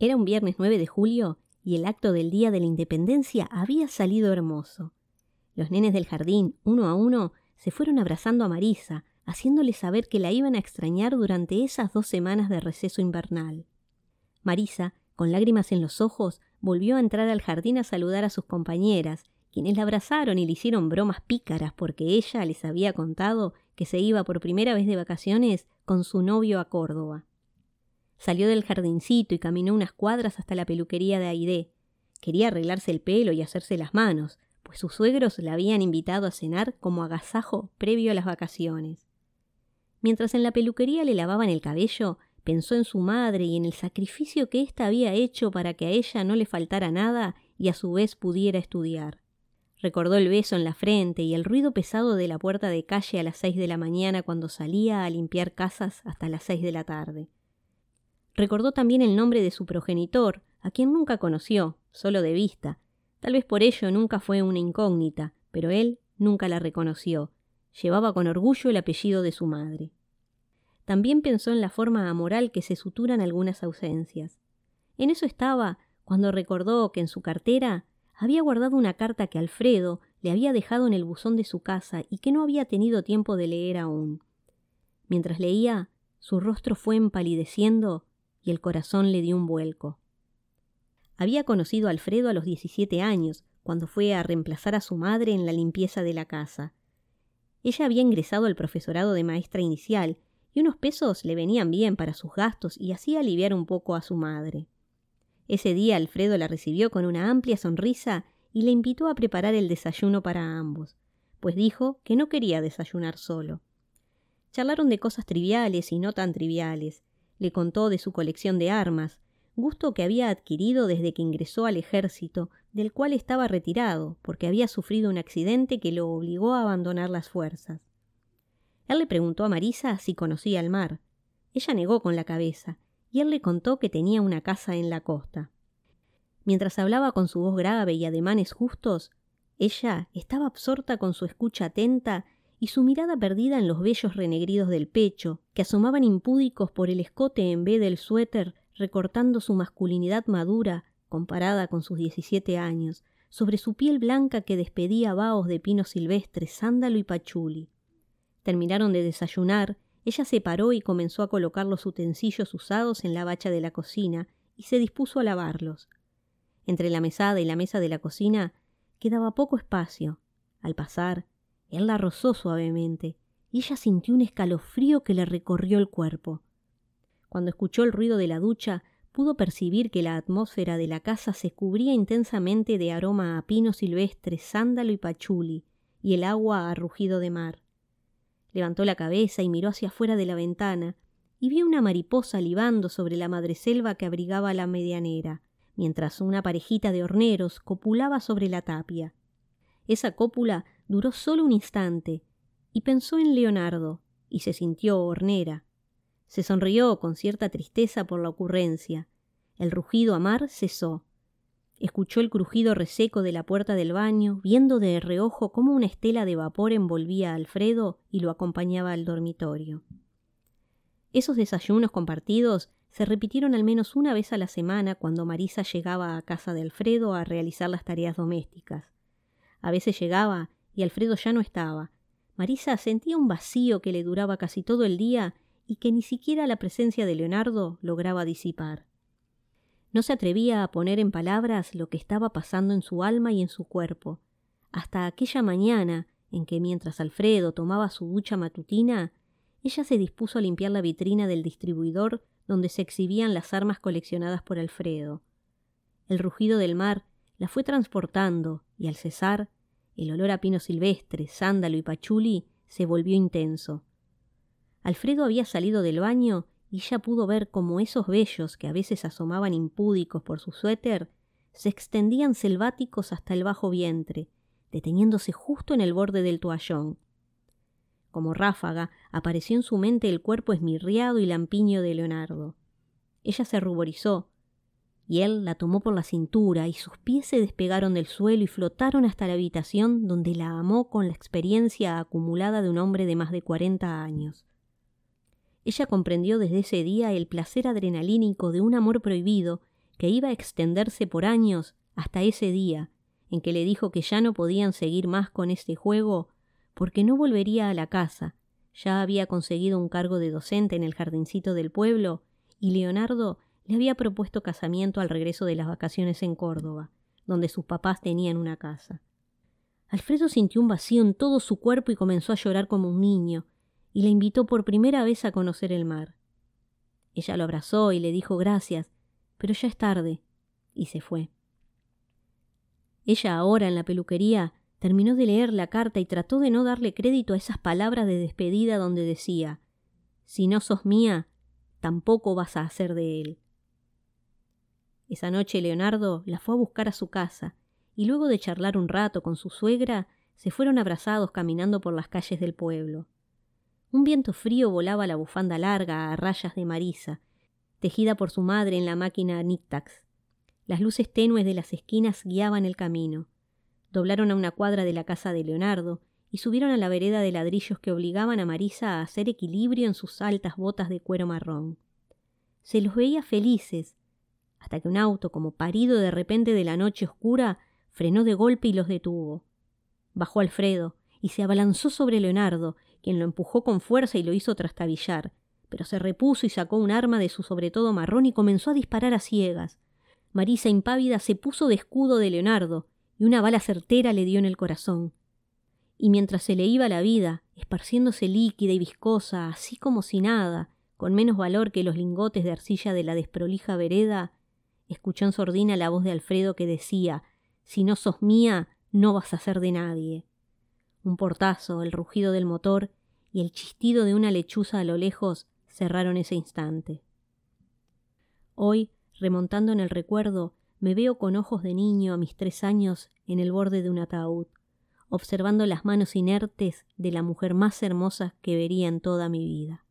Era un viernes 9 de julio y el acto del Día de la Independencia había salido hermoso. Los nenes del jardín, uno a uno, se fueron abrazando a Marisa, haciéndole saber que la iban a extrañar durante esas dos semanas de receso invernal. Marisa, con lágrimas en los ojos, volvió a entrar al jardín a saludar a sus compañeras, quienes la abrazaron y le hicieron bromas pícaras porque ella les había contado que se iba por primera vez de vacaciones con su novio a Córdoba. Salió del jardincito y caminó unas cuadras hasta la peluquería de Aide. Quería arreglarse el pelo y hacerse las manos, pues sus suegros la habían invitado a cenar como agasajo previo a las vacaciones. Mientras en la peluquería le lavaban el cabello, pensó en su madre y en el sacrificio que ésta había hecho para que a ella no le faltara nada y a su vez pudiera estudiar. Recordó el beso en la frente y el ruido pesado de la puerta de calle a las seis de la mañana cuando salía a limpiar casas hasta las seis de la tarde. Recordó también el nombre de su progenitor, a quien nunca conoció, solo de vista. Tal vez por ello nunca fue una incógnita, pero él nunca la reconoció. Llevaba con orgullo el apellido de su madre. También pensó en la forma amoral que se suturan algunas ausencias. En eso estaba cuando recordó que en su cartera había guardado una carta que Alfredo le había dejado en el buzón de su casa y que no había tenido tiempo de leer aún. Mientras leía, su rostro fue empalideciendo y el corazón le dio un vuelco. Había conocido a Alfredo a los 17 años, cuando fue a reemplazar a su madre en la limpieza de la casa. Ella había ingresado al profesorado de maestra inicial, y unos pesos le venían bien para sus gastos y hacía aliviar un poco a su madre. Ese día Alfredo la recibió con una amplia sonrisa y le invitó a preparar el desayuno para ambos, pues dijo que no quería desayunar solo. Charlaron de cosas triviales y no tan triviales, le contó de su colección de armas, gusto que había adquirido desde que ingresó al ejército, del cual estaba retirado, porque había sufrido un accidente que lo obligó a abandonar las fuerzas. Él le preguntó a Marisa si conocía el mar. Ella negó con la cabeza, y él le contó que tenía una casa en la costa. Mientras hablaba con su voz grave y ademanes justos, ella estaba absorta con su escucha atenta y su mirada perdida en los vellos renegridos del pecho, que asomaban impúdicos por el escote en vez del suéter, recortando su masculinidad madura, comparada con sus diecisiete años, sobre su piel blanca que despedía vaos de pino silvestre, sándalo y pachuli. Terminaron de desayunar, ella se paró y comenzó a colocar los utensilios usados en la bacha de la cocina, y se dispuso a lavarlos. Entre la mesada y la mesa de la cocina quedaba poco espacio. Al pasar, él la rozó suavemente, y ella sintió un escalofrío que le recorrió el cuerpo. Cuando escuchó el ruido de la ducha, pudo percibir que la atmósfera de la casa se cubría intensamente de aroma a pino silvestre, sándalo y pachuli, y el agua a rugido de mar. Levantó la cabeza y miró hacia afuera de la ventana, y vio una mariposa libando sobre la madreselva que abrigaba la medianera, mientras una parejita de horneros copulaba sobre la tapia. Esa cópula duró solo un instante, y pensó en Leonardo, y se sintió hornera. Se sonrió con cierta tristeza por la ocurrencia. El rugido a mar cesó. Escuchó el crujido reseco de la puerta del baño, viendo de reojo cómo una estela de vapor envolvía a Alfredo y lo acompañaba al dormitorio. Esos desayunos compartidos se repitieron al menos una vez a la semana cuando Marisa llegaba a casa de Alfredo a realizar las tareas domésticas. A veces llegaba y Alfredo ya no estaba. Marisa sentía un vacío que le duraba casi todo el día y que ni siquiera la presencia de Leonardo lograba disipar. No se atrevía a poner en palabras lo que estaba pasando en su alma y en su cuerpo, hasta aquella mañana en que mientras Alfredo tomaba su ducha matutina, ella se dispuso a limpiar la vitrina del distribuidor donde se exhibían las armas coleccionadas por Alfredo. El rugido del mar la fue transportando y al cesar el olor a pino silvestre, sándalo y pachuli se volvió intenso. Alfredo había salido del baño y ya pudo ver cómo esos vellos que a veces asomaban impúdicos por su suéter se extendían selváticos hasta el bajo vientre, deteniéndose justo en el borde del toallón. Como ráfaga apareció en su mente el cuerpo esmirriado y lampiño de Leonardo. Ella se ruborizó, y él la tomó por la cintura y sus pies se despegaron del suelo y flotaron hasta la habitación donde la amó con la experiencia acumulada de un hombre de más de cuarenta años. Ella comprendió desde ese día el placer adrenalínico de un amor prohibido que iba a extenderse por años hasta ese día en que le dijo que ya no podían seguir más con este juego porque no volvería a la casa. Ya había conseguido un cargo de docente en el jardincito del pueblo y Leonardo le había propuesto casamiento al regreso de las vacaciones en Córdoba, donde sus papás tenían una casa. Alfredo sintió un vacío en todo su cuerpo y comenzó a llorar como un niño, y le invitó por primera vez a conocer el mar. Ella lo abrazó y le dijo gracias, pero ya es tarde, y se fue. Ella ahora en la peluquería terminó de leer la carta y trató de no darle crédito a esas palabras de despedida donde decía Si no sos mía, tampoco vas a hacer de él. Esa noche Leonardo la fue a buscar a su casa, y luego de charlar un rato con su suegra, se fueron abrazados caminando por las calles del pueblo. Un viento frío volaba la bufanda larga a rayas de marisa, tejida por su madre en la máquina Nictax. Las luces tenues de las esquinas guiaban el camino. Doblaron a una cuadra de la casa de Leonardo y subieron a la vereda de ladrillos que obligaban a Marisa a hacer equilibrio en sus altas botas de cuero marrón. Se los veía felices, hasta que un auto, como parido de repente de la noche oscura, frenó de golpe y los detuvo. Bajó Alfredo y se abalanzó sobre Leonardo, quien lo empujó con fuerza y lo hizo trastabillar, pero se repuso y sacó un arma de su sobretodo marrón y comenzó a disparar a ciegas. Marisa impávida se puso de escudo de Leonardo, y una bala certera le dio en el corazón. Y mientras se le iba la vida, esparciéndose líquida y viscosa, así como si nada, con menos valor que los lingotes de arcilla de la desprolija vereda, escuchó en sordina la voz de Alfredo que decía Si no sos mía, no vas a ser de nadie. Un portazo, el rugido del motor y el chistido de una lechuza a lo lejos cerraron ese instante. Hoy remontando en el recuerdo, me veo con ojos de niño a mis tres años en el borde de un ataúd, observando las manos inertes de la mujer más hermosa que vería en toda mi vida.